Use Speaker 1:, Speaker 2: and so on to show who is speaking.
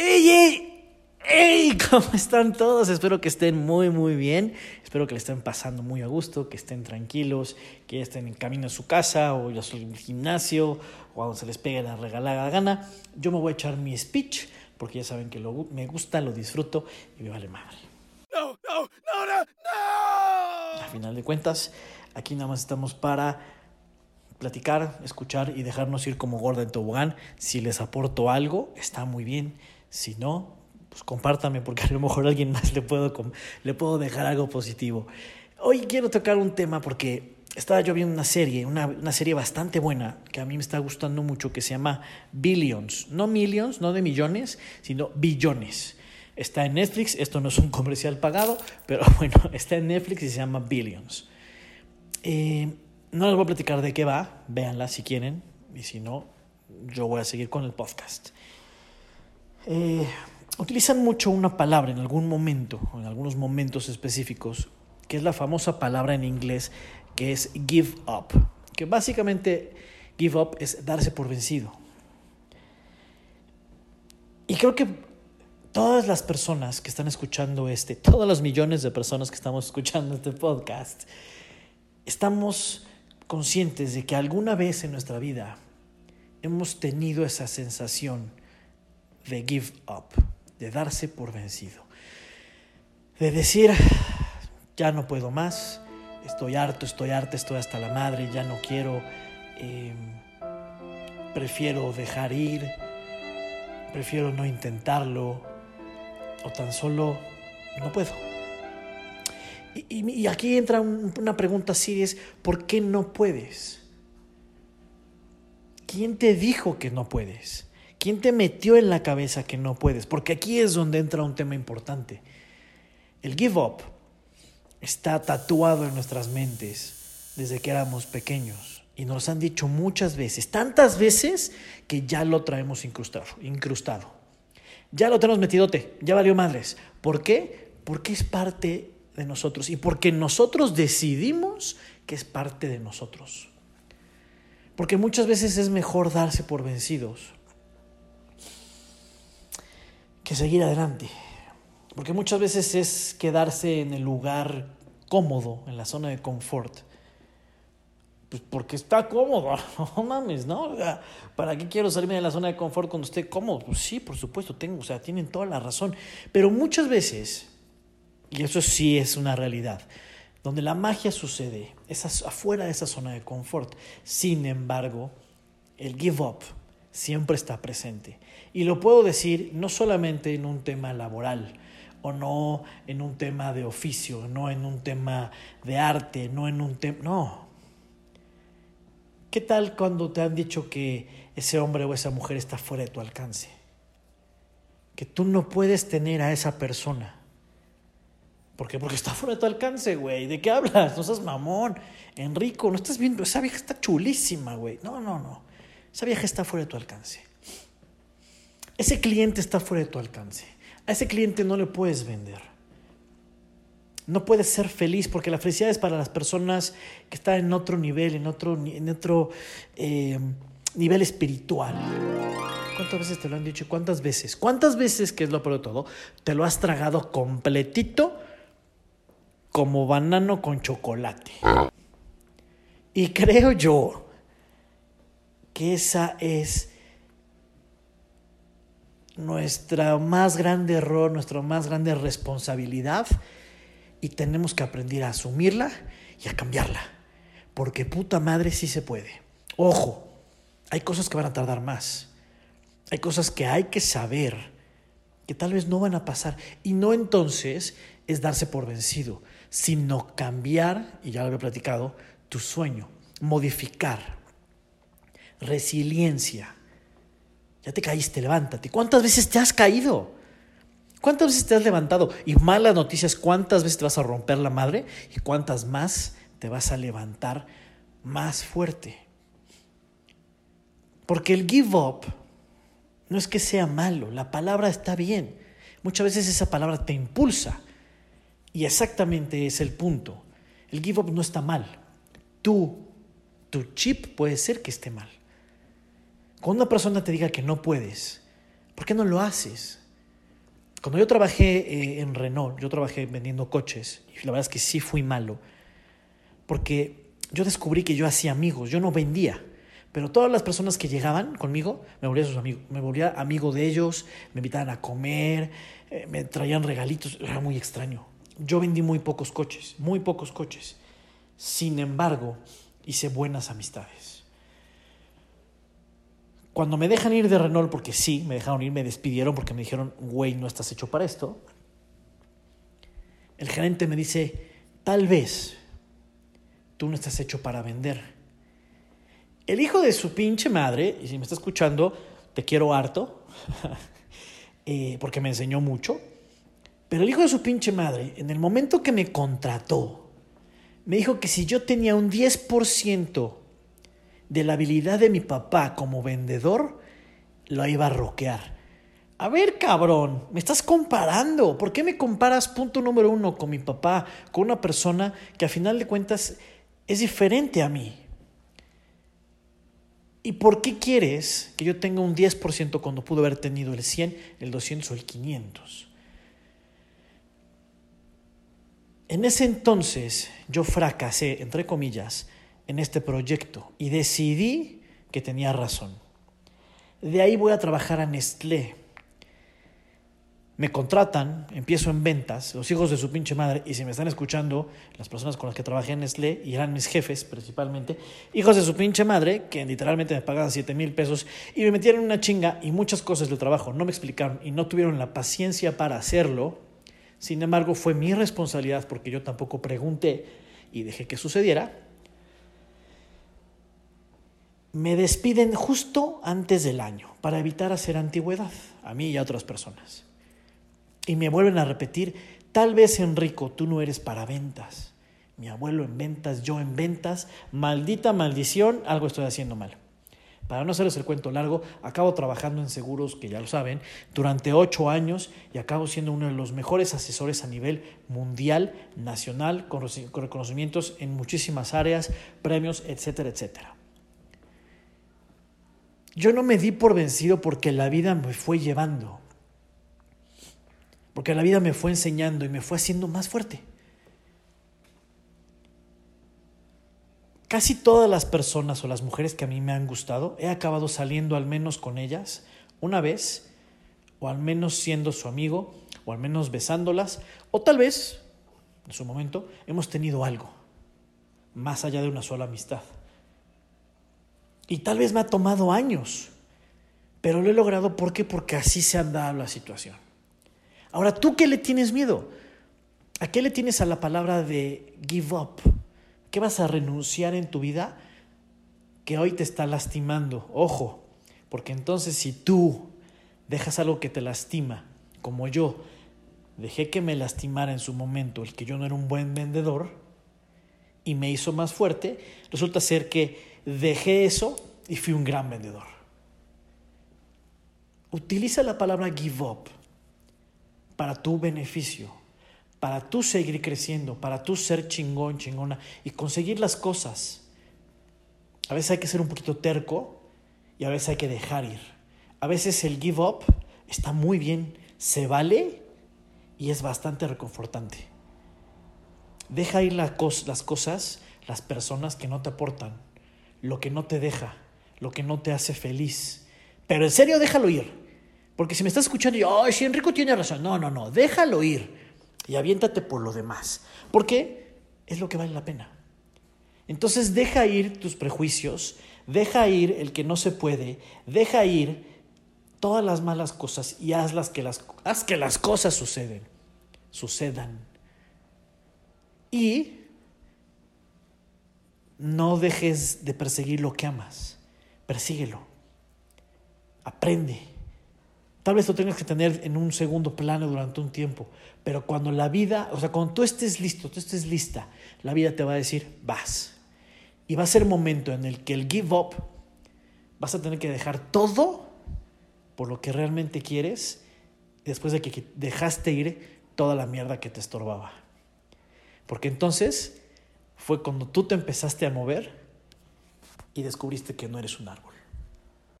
Speaker 1: ¡Ey, ey! ¡Ey! ¿Cómo están todos? Espero que estén muy, muy bien. Espero que le estén pasando muy a gusto, que estén tranquilos, que estén en camino a su casa o ya en el gimnasio o a donde se les pegue la regalada gana. Yo me voy a echar mi speech porque ya saben que lo, me gusta, lo disfruto y me vale madre. No, no, no, no, no. A final de cuentas, aquí nada más estamos para platicar, escuchar y dejarnos ir como gorda en tobogán. Si les aporto algo, está muy bien. Si no, pues compártame porque a lo mejor a alguien más le puedo, le puedo dejar algo positivo. Hoy quiero tocar un tema porque estaba yo viendo una serie, una, una, serie bastante buena que a mí me está gustando mucho que se llama Billions. No millions, no de millones, sino billones. Está en Netflix, esto no es un comercial pagado, pero bueno, está en Netflix y se llama Billions. Eh, no les voy a platicar de qué va, véanla si quieren, y si no, yo voy a seguir con el podcast. Eh, utilizan mucho una palabra en algún momento, en algunos momentos específicos, que es la famosa palabra en inglés que es give up, que básicamente give up es darse por vencido. Y creo que todas las personas que están escuchando este, todos los millones de personas que estamos escuchando este podcast, estamos conscientes de que alguna vez en nuestra vida hemos tenido esa sensación de give up, de darse por vencido, de decir, ya no puedo más, estoy harto, estoy harta, estoy hasta la madre, ya no quiero, eh, prefiero dejar ir, prefiero no intentarlo o tan solo no puedo. Y, y aquí entra una pregunta así, es, ¿por qué no puedes? ¿Quién te dijo que no puedes? ¿Quién te metió en la cabeza que no puedes? Porque aquí es donde entra un tema importante. El give up está tatuado en nuestras mentes desde que éramos pequeños y nos han dicho muchas veces, tantas veces que ya lo traemos incrustado. Ya lo tenemos metidote, ya valió madres. ¿Por qué? Porque es parte de nosotros y porque nosotros decidimos que es parte de nosotros. Porque muchas veces es mejor darse por vencidos que seguir adelante. Porque muchas veces es quedarse en el lugar cómodo, en la zona de confort. Pues porque está cómodo, no mames, ¿no? ¿Para qué quiero salirme de la zona de confort cuando esté cómodo? Pues sí, por supuesto, tengo, o sea, tienen toda la razón. Pero muchas veces, y eso sí es una realidad, donde la magia sucede es afuera de esa zona de confort. Sin embargo, el give up siempre está presente. Y lo puedo decir no solamente en un tema laboral, o no en un tema de oficio, no en un tema de arte, no en un tema... No. ¿Qué tal cuando te han dicho que ese hombre o esa mujer está fuera de tu alcance? Que tú no puedes tener a esa persona. ¿Por qué? Porque está fuera de tu alcance, güey. ¿De qué hablas? No seas mamón. Enrico, no estás viendo. Esa vieja está chulísima, güey. No, no, no. Esa vieja está fuera de tu alcance. Ese cliente está fuera de tu alcance. A ese cliente no le puedes vender. No puedes ser feliz porque la felicidad es para las personas que están en otro nivel, en otro, en otro eh, nivel espiritual. ¿Cuántas veces te lo han dicho? ¿Cuántas veces? ¿Cuántas veces, que es lo peor de todo, te lo has tragado completito como banano con chocolate? Y creo yo que esa es nuestra más grande error, nuestra más grande responsabilidad y tenemos que aprender a asumirla y a cambiarla. Porque puta madre sí se puede. Ojo, hay cosas que van a tardar más. Hay cosas que hay que saber que tal vez no van a pasar. Y no entonces es darse por vencido, sino cambiar, y ya lo había platicado, tu sueño, modificar resiliencia. Ya te caíste, levántate. ¿Cuántas veces te has caído? ¿Cuántas veces te has levantado? Y malas noticias, ¿cuántas veces te vas a romper la madre? Y cuántas más te vas a levantar más fuerte. Porque el give up no es que sea malo, la palabra está bien. Muchas veces esa palabra te impulsa. Y exactamente es el punto. El give up no está mal. Tú, tu chip puede ser que esté mal. Cuando una persona te diga que no puedes, ¿por qué no lo haces? Cuando yo trabajé eh, en Renault, yo trabajé vendiendo coches, y la verdad es que sí fui malo, porque yo descubrí que yo hacía amigos, yo no vendía. Pero todas las personas que llegaban conmigo, me volvía sus amigos, me volvía amigo de ellos, me invitaban a comer, eh, me traían regalitos, era muy extraño. Yo vendí muy pocos coches, muy pocos coches. Sin embargo, hice buenas amistades. Cuando me dejan ir de Renault, porque sí, me dejaron ir, me despidieron porque me dijeron, güey, no estás hecho para esto. El gerente me dice, tal vez tú no estás hecho para vender. El hijo de su pinche madre, y si me está escuchando, te quiero harto, eh, porque me enseñó mucho, pero el hijo de su pinche madre, en el momento que me contrató, me dijo que si yo tenía un 10% de la habilidad de mi papá como vendedor, lo iba a roquear. A ver, cabrón, me estás comparando. ¿Por qué me comparas, punto número uno, con mi papá, con una persona que a final de cuentas es diferente a mí? ¿Y por qué quieres que yo tenga un 10% cuando pudo haber tenido el 100, el 200 o el 500? En ese entonces yo fracasé, entre comillas, en este proyecto y decidí que tenía razón. De ahí voy a trabajar a Nestlé. Me contratan, empiezo en ventas, los hijos de su pinche madre, y si me están escuchando, las personas con las que trabajé en Nestlé, y eran mis jefes principalmente, hijos de su pinche madre, que literalmente me pagaban 7 mil pesos, y me metieron una chinga, y muchas cosas del trabajo no me explicaron, y no tuvieron la paciencia para hacerlo. Sin embargo, fue mi responsabilidad, porque yo tampoco pregunté y dejé que sucediera, me despiden justo antes del año para evitar hacer antigüedad a mí y a otras personas. Y me vuelven a repetir, tal vez Enrico, tú no eres para ventas. Mi abuelo en ventas, yo en ventas, maldita maldición, algo estoy haciendo mal. Para no hacerles el cuento largo, acabo trabajando en seguros, que ya lo saben, durante ocho años y acabo siendo uno de los mejores asesores a nivel mundial, nacional, con reconocimientos en muchísimas áreas, premios, etcétera, etcétera. Yo no me di por vencido porque la vida me fue llevando, porque la vida me fue enseñando y me fue haciendo más fuerte. Casi todas las personas o las mujeres que a mí me han gustado, he acabado saliendo al menos con ellas una vez, o al menos siendo su amigo, o al menos besándolas, o tal vez, en su momento, hemos tenido algo, más allá de una sola amistad. Y tal vez me ha tomado años, pero lo he logrado ¿por qué? Porque así se ha dado la situación. Ahora, ¿tú qué le tienes miedo? ¿A qué le tienes a la palabra de give up? ¿Qué vas a renunciar en tu vida que hoy te está lastimando? Ojo, porque entonces si tú dejas algo que te lastima, como yo dejé que me lastimara en su momento el que yo no era un buen vendedor y me hizo más fuerte, resulta ser que dejé eso y fui un gran vendedor. Utiliza la palabra give up para tu beneficio, para tú seguir creciendo, para tú ser chingón, chingona y conseguir las cosas. A veces hay que ser un poquito terco y a veces hay que dejar ir. A veces el give up está muy bien, se vale y es bastante reconfortante. Deja ir las cosas, las personas que no te aportan lo que no te deja, lo que no te hace feliz. Pero en serio, déjalo ir. Porque si me estás escuchando y, ay, si Enrico tiene razón. No, no, no, déjalo ir. Y aviéntate por lo demás. Porque es lo que vale la pena. Entonces deja ir tus prejuicios, deja ir el que no se puede, deja ir todas las malas cosas y hazlas que las, haz que las cosas suceden, sucedan. Y no dejes de perseguir lo que amas. Persíguelo. Aprende. Tal vez lo tengas que tener en un segundo plano durante un tiempo, pero cuando la vida, o sea, cuando tú estés listo, tú estés lista, la vida te va a decir, vas. Y va a ser momento en el que el give up, vas a tener que dejar todo por lo que realmente quieres, después de que dejaste ir toda la mierda que te estorbaba. Porque entonces fue cuando tú te empezaste a mover y descubriste que no eres un árbol.